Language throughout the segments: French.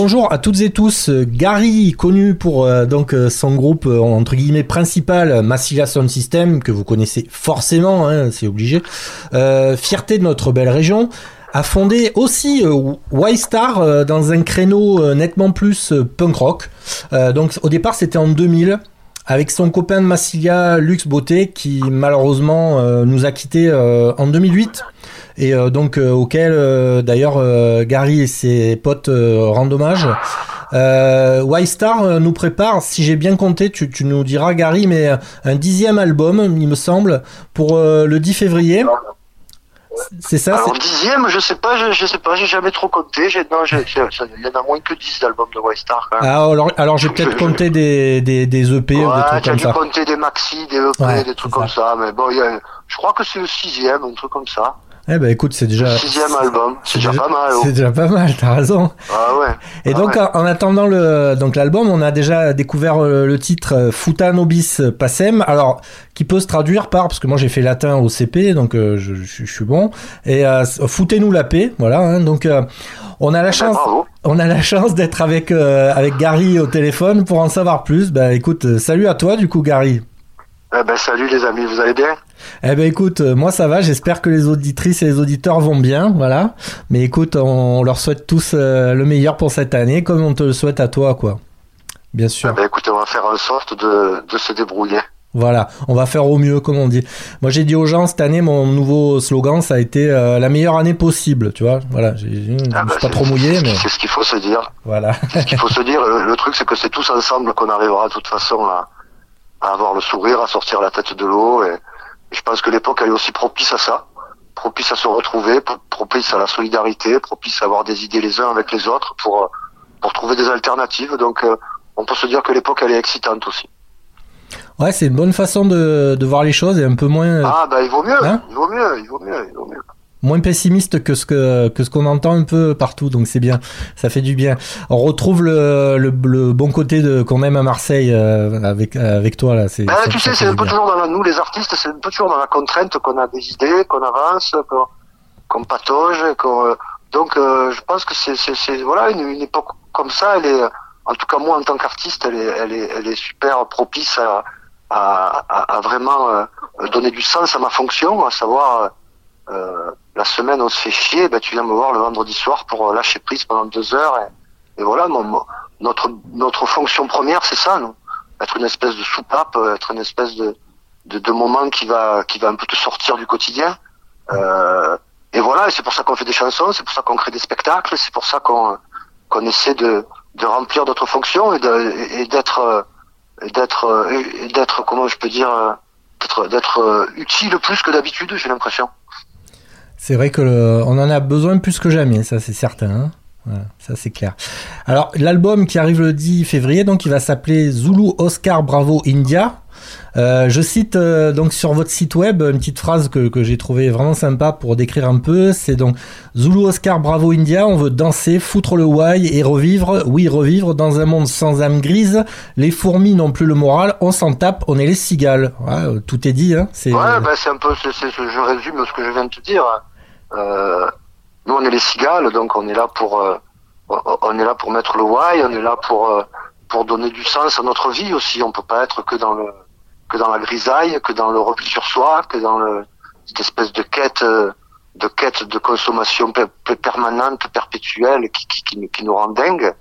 bonjour à toutes et tous. Gary, connu pour euh, donc euh, son groupe euh, entre guillemets principal, Massilia Sound System, que vous connaissez forcément, hein, c'est obligé. fierté de notre belle région a fondé aussi Y-Star dans un créneau nettement plus punk rock. donc au départ c'était en 2000 avec son copain de Massilia, Lux Beauté, qui malheureusement nous a quittés en 2008 et euh, donc euh, auquel euh, d'ailleurs Gary et ses potes rendent hommage. Euh, Y-Star nous prépare, si j'ai bien compté, tu, tu, nous diras Gary, mais un dixième album, il me semble, pour le 10 février. C'est ça Alors dixième, je sais pas, je, je sais pas, j'ai jamais trop compté. J'ai, non, il y en a moins que 10 d'albums de Y-Star. Ah, alors, alors j'ai peut-être compté des, des, des EP ouais, ou des trucs comme ça. J'ai compté des maxi, des EP, des trucs comme ça. Mais bon, y a, je crois que c'est le sixième, un truc comme ça. Eh ben écoute, c'est déjà sixième album, c'est déjà, pas mal. Oh. C'est déjà pas mal, t'as raison. Ah ouais. Et ah donc en attendant le donc l'album, on a déjà découvert euh, le, titre euh, Futa Nobis Passem. Alors qui peut se traduire par parce que moi j'ai fait latin au CP, donc euh, je, je, suis bon. Et euh, foutez-nous la paix, voilà. Hein, donc on a la chance, on a la chance d'être avec avec Gary au téléphone pour en savoir plus. Bah écoute, salut à toi du coup Gary. Eh ben salut les amis, vous allez bien? Eh ben écoute, euh, moi ça va, j'espère que les auditrices et les auditeurs vont bien, voilà. Mais écoute, on leur souhaite tous euh, le meilleur pour cette année, comme on te le souhaite à toi, quoi. Bien sûr. Eh ben écoute, on va faire en sorte de, de se débrouiller. Voilà, on va faire au mieux, comme on dit. Moi, j'ai dit aux gens cette année, mon nouveau slogan, ça a été euh, la meilleure année possible, tu vois. Voilà, j'ai ah bah, pas trop mouillé, mais c'est ce qu'il faut se dire. Voilà. ce qu'il faut se dire. Le, truc, c'est que c'est tous ensemble qu'on arrivera de toute façon à, à avoir le sourire, à sortir la tête de l'eau. Et, je pense que l'époque elle est aussi propice à ça, propice à se retrouver, propice à la solidarité, propice à avoir des idées les uns avec les autres pour pour trouver des alternatives. Donc euh, on peut se dire que l'époque elle est excitante aussi. Ouais, c'est une bonne façon de, de voir les choses et un peu moins. Ah bah il vaut mieux, hein? Il vaut mieux, il vaut mieux, il vaut mieux moins pessimiste que ce que que ce qu'on entend un peu partout donc c'est bien ça fait du bien. On retrouve le, le, bon côté de qu'on aime à Marseille euh, avec avec toi là c'est ben, tu sais c'est un peu toujours dans la, nous les artistes c'est un peu toujours dans la contrainte qu'on a des idées qu'on avance qu'on patauge qu'on donc euh, je pense que c'est c'est voilà une, une, époque comme ça elle est en tout cas moi en tant qu'artiste elle est elle est elle est super propice à à, à, à vraiment euh, donner du sens à ma fonction à savoir euh, la semaine on se fait chier, ben tu viens me voir le vendredi soir pour euh, lâcher prise pendant deux heures. Et, voilà, notre notre fonction première, c'est ça, non? Être une espèce de soupape, euh, être une espèce de, de, de moment qui va qui va un peu te sortir du quotidien. Euh, et voilà, c'est pour ça qu'on fait des chansons, c'est pour ça qu'on crée des spectacles, c'est pour ça qu'on qu'on essaie de, de remplir d'autres fonctions et d'être d'être d'être comment je peux dire d'être d'être utile plus que d'habitude, j'ai l'impression. C'est vrai que on en a besoin plus que jamais, ça c'est certain. Hein. voilà, ça c'est clair. Alors l'album qui arrive le 10 février, donc il va s'appeler Zulu Oscar Bravo India. Euh, je cite euh, donc sur votre site web une petite phrase que, j'ai trouvé vraiment sympa pour décrire un peu. C'est donc Zulu Oscar Bravo India. On veut danser, foutre le why et revivre. Oui, revivre dans un monde sans âme grise. Les fourmis n'ont plus le moral. On s'en tape. On est les cigales. Ouais, tout est dit. Hein. Bah, c'est un peu. je résume ce que je viens de te dire. Euh, nous, on est les cigales, donc on est là pour, euh, on est là pour mettre le why, on est là pour, euh, pour donner du sens à notre vie aussi. On peut pas être que dans le, que dans la grisaille, que dans le repli sur soi, que dans le, cette espèce de quête, de quête de consommation permanente, perpétuelle, qui, qui, qui, nous rend dingue.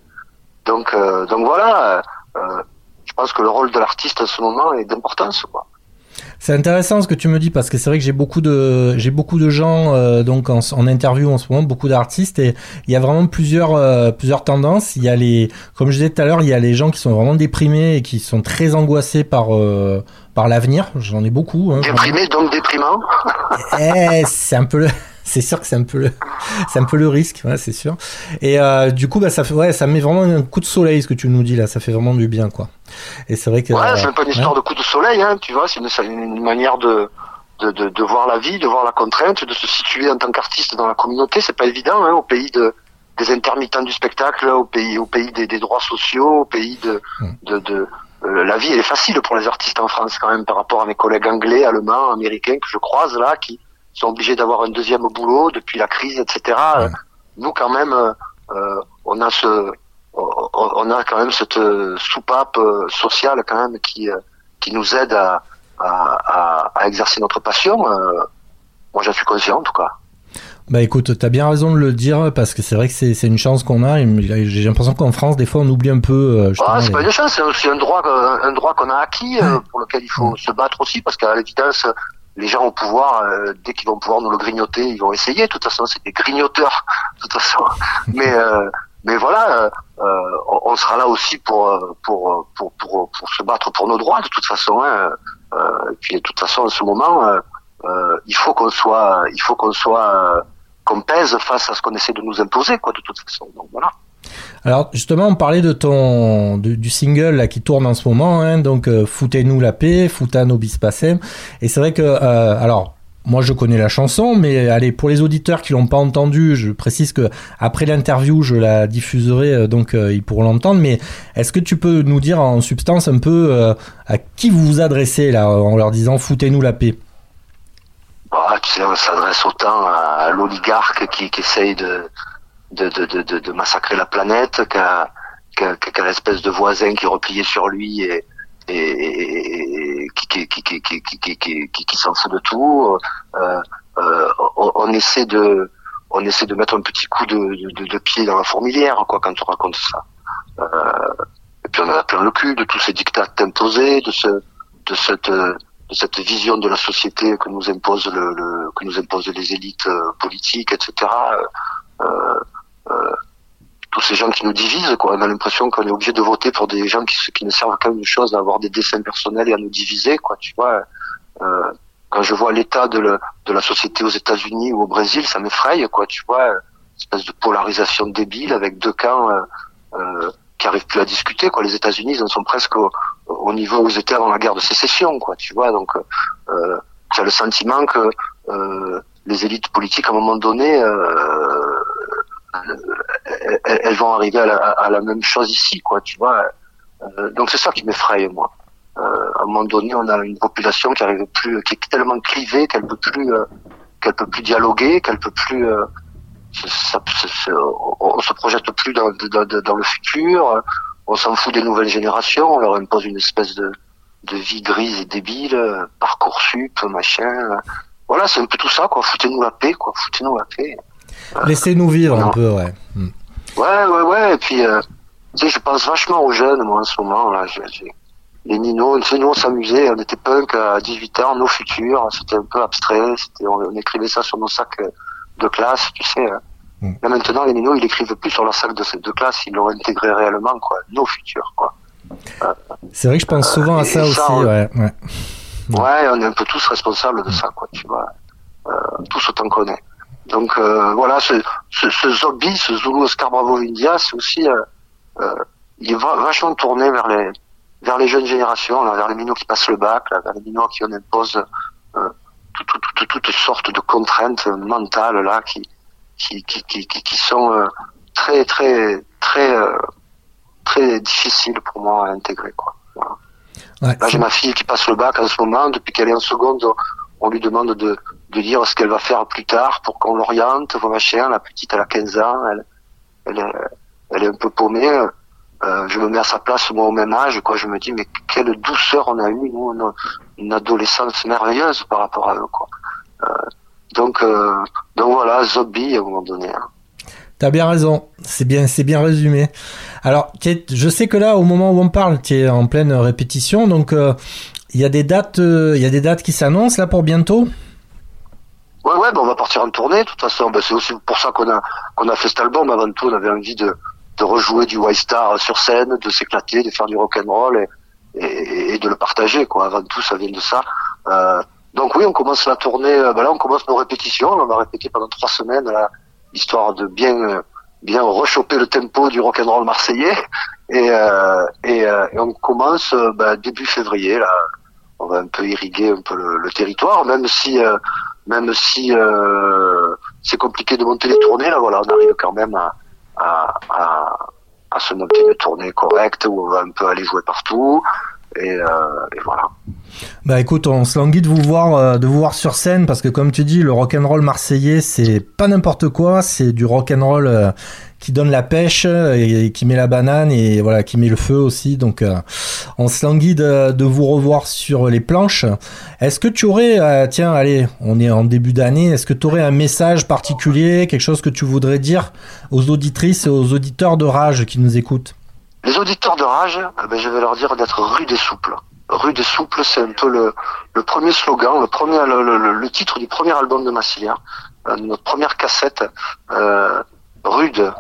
Donc, donc voilà. je pense que le rôle de l'artiste à ce moment est d'importance, quoi. C'est intéressant ce que tu me dis parce que c'est vrai que j'ai beaucoup de j'ai beaucoup de gens euh, donc en, en, interview en ce moment, beaucoup d'artistes et il y a vraiment plusieurs euh, plusieurs tendances. Il y a les comme je disais tout à l'heure, il y a les gens qui sont vraiment déprimés et qui sont très angoissés par euh, par l'avenir. J'en ai beaucoup. Hein, déprimés donc déprimants. eh, c'est un peu le c'est sûr que c'est un peu le, c'est un peu le risque, ouais, c'est sûr. Et euh, du coup, bah, ça fait, ouais, ça met vraiment un coup de soleil ce que tu nous dis là. Ça fait vraiment du bien, quoi. Et c'est vrai que. Ouais, c'est pas une histoire de coup de soleil, hein, tu vois. C'est une, une, manière de, de, de, de, voir la vie, de voir la contrainte, de se situer en tant qu'artiste dans la communauté. C'est pas évident, hein, au pays de des intermittents du spectacle, au pays, au pays des, des droits sociaux, au pays de, hmm. de, de euh, la vie elle est facile pour les artistes en France quand même par rapport à mes collègues anglais, allemands, américains que je croise là, qui sont obligés d'avoir un deuxième boulot depuis la crise, etc. Nous, quand même, euh, euh, on a ce on a quand même cette soupape sociale quand même qui qui nous aide à, à, à, exercer notre passion. moi, j'en suis conscient en tout cas. Bah écoute, t'as bien raison de le dire parce que c'est vrai que c'est une chance qu'on a. J'ai l'impression qu'en France, des fois, on oublie un peu. Euh, ah, c'est pas une chance, c'est un droit, un droit qu'on a acquis euh, pour lequel il faut se battre aussi parce qu'à l'évidence, les gens au pouvoir, euh, dès qu'ils vont pouvoir nous le grignoter, ils vont essayer. De toute façon, c'est des grignoteurs. De toute façon, mais euh, mais voilà, on sera là aussi pour pour, pour pour pour se battre pour nos droits de toute façon. Hein. et puis de toute façon, en ce moment, il faut qu'on soit, il faut qu'on soit qu'on pèse face à ce qu'on essaie de nous imposer, quoi, de toute façon. Donc voilà. Alors justement, on parlait de ton du, single là qui tourne en ce moment, hein, donc euh, foutez-nous la paix, fouta nobis pacem. Et c'est vrai que euh, alors moi je connais la chanson, mais allez pour les auditeurs qui l'ont pas entendu, je précise que après l'interview je la diffuserai, euh, donc ils pourront l'entendre. Mais est-ce que tu peux nous dire en substance un peu à qui vous vous adressez là en leur disant foutez-nous la paix? Bah, tu sais, on s'adresse autant à, l'oligarque qui, qui essaye de de, de, de, de, massacrer la planète qu'à qu'à l'espèce de voisin qui replié sur lui et, et, qui, qui, qui, qui, qui, qui, qui, qui s'en fout de tout. Euh, euh, on, on, essaie de on essaie de mettre un petit coup de, de, de pied dans la fourmilière quoi quand on raconte ça. Euh, et puis on a plein le cul de tous ces dictats imposés, de ce de cette de cette vision de la société que nous impose le, le que nous imposent les élites euh, politiques, etc. Euh, tous ces gens qui nous divisent, quoi. On a l'impression qu'on est obligé de voter pour des gens qui, ne servent qu'à une chose, à avoir des dessins personnels et à nous diviser, quoi. Tu vois. Euh, quand je vois l'état de, la société aux États-Unis ou au Brésil, ça m'effraie, quoi. Tu vois, espèce de polarisation débile avec deux camps. Euh, qui arrivent plus à discuter. Quoi. Les États-Unis, ils en sont presque au, au, niveau où ils étaient avant la guerre de sécession. Quoi, tu vois, donc euh, tu as le sentiment que euh, les élites politiques, à un moment donné, euh, elles, vont arriver à la, même chose ici. Quoi, tu vois. Euh, donc c'est ça qui m'effraie, moi. Euh, à un moment donné, on a une population qui arrive plus, qui est tellement clivée qu'elle peut plus, euh, qu'elle peut plus dialoguer, qu'elle peut plus ça, on se projette plus dans, le futur, on s'en fout des nouvelles générations, on leur impose une espèce de, de vie grise et débile, parcoursup, machin. Voilà, c'est un peu tout ça, quoi. Foutez-nous la paix, quoi. Foutez-nous la paix. Laissez-nous vivre un peu, ouais. Hmm. Ouais, ouais, ouais. Et puis, euh, tu sais, je pense vachement aux jeunes, moi, en ce moment. Là, les Nino, tu sais, nous, on s'amusait, on était punk à 18 ans, nos futurs, c'était un peu abstrait, c'était, on, écrivait ça sur nos sacs de classe, tu sais. Hein. Mm. Là maintenant, les minots, ils écrivent plus sur leur sac de, de classe, ils l'ont intégré réellement, quoi, nos futurs, quoi. Euh, c'est vrai que je pense souvent à ça aussi, ouais, ouais. Ouais, on est un peu tous responsables de ça, quoi, tu vois. Euh, tous autant qu'on est. Donc euh, voilà, ce, ce, ce, zombie, ce Zulu Oscar Bravo India, c'est aussi, euh, euh, il est vachement tourné vers les vers les jeunes générations, là, vers les minots qui passent le bac, là, vers les minots qui on impose toutes, toutes, sortes de contraintes mentales là qui qui, qui, qui, qui sont très très très très difficiles pour moi à intégrer quoi. Voilà. là j'ai ma fille qui passe le bac en ce moment, depuis qu'elle est en seconde, on lui demande de, de dire ce qu'elle va faire plus tard pour qu'on l'oriente, machin. La petite elle a 15 ans, elle, elle, est, elle est un peu paumée. Euh, je me mets à sa place moi au même âge, quoi. Je me dis mais quelle douceur on a eu nous, une adolescence merveilleuse par rapport à eux, quoi. Euh, donc, euh, donc voilà, zombie à un moment donné. Hein. T'as bien raison, c'est bien, c'est bien résumé. Alors, je sais que là, au moment où on parle, tu es en pleine répétition, donc il y a des dates, il y a des dates qui s'annoncent là pour bientôt? Ouais, ouais, ben on va partir en tournée. De toute façon, ben c'est aussi pour ça qu'on a qu'on a fait cet album. Avant tout, on avait envie de de rejouer du White Star sur scène, de s'éclater, de faire du rock and roll et, et, de le partager. Quoi. Avant tout, ça vient de ça. Euh, donc oui, on commence la tournée. Euh, ben là, on commence nos répétitions. On va répéter pendant trois semaines, là, histoire de bien bien rechoper le tempo du rock and roll marseillais. Et, euh, et, on commence début février. Là, on va un peu irriguer un peu le territoire, même si même si c'est compliqué de monter les tournées. Là, voilà, on arrive quand même à à, à, à, se monter une tournée correcte où on va un peu aller jouer partout. Et, euh, et voilà. Bah écoute, on se languit de vous voir, euh, de vous voir sur scène parce que comme tu dis, le rock and roll marseillais, c'est pas n'importe quoi, c'est du rock and roll euh, qui donne la pêche et, qui met la banane et voilà, qui met le feu aussi. Donc, euh, on se languit de, de, vous revoir sur les planches. Est-ce que tu aurais, tiens, allez, on est en début d'année, est-ce que tu aurais un message particulier, quelque chose que tu voudrais dire aux auditrices et aux auditeurs de Rage qui nous écoutent? Les auditeurs de Rage, eh ben, je vais leur dire d'être rude et souple Rue des Souples, c'est un peu le, le, premier slogan, le premier, le, titre du premier album de Massilia, euh, notre première cassette. Euh, rude,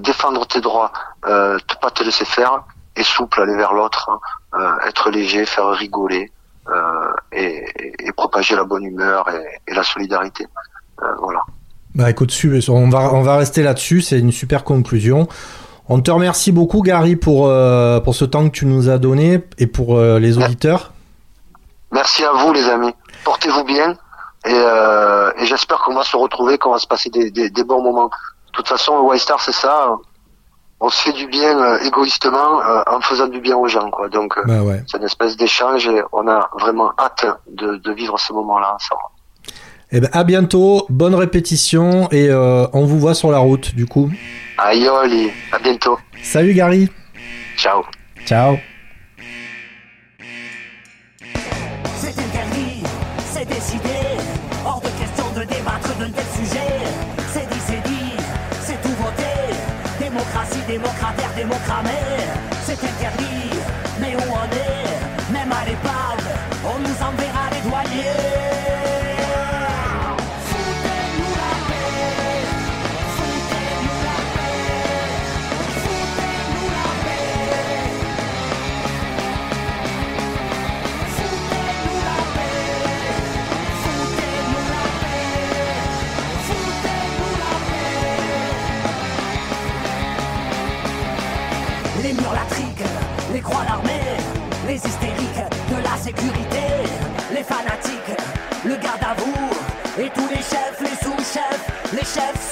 défendre tes droits, euh, pas te laisser faire, et souple, aller vers l'autre, hein. euh, être léger, faire rigoler, et, et, propager la bonne humeur et, et la solidarité. voilà. Bah écoute, on va, on va rester là-dessus, c'est une super conclusion. On te remercie beaucoup, Gary, pour, euh, pour ce temps que tu nous as donné et pour euh, les auditeurs. Merci à vous, les amis. Portez-vous bien et, euh, et j'espère qu'on va se retrouver, qu'on va se passer des, des, des, bons moments. De toute façon, le Star, c'est ça. On se fait du bien égoïstement en faisant du bien aux gens, quoi. Donc, bah ouais. c'est une espèce d'échange et on a vraiment hâte de, de vivre ce moment-là ensemble. Eh ben, à bientôt, bonne répétition et euh, on vous voit sur la route du coup. Aïe, à bientôt. Salut Gary. Ciao. Ciao. C'est interdit, c'est décidé, hors de question de débattre d'un tel sujet. C'est dit, c'est dit, c'est tout voté. Démocratie, démocrataire, démocramé. C'est interdit, mais où on est, même à l'épave, l'armée, les hystériques de la sécurité, les fanatiques, le garde à vous, et tous les chefs, les sous-chefs, les chefs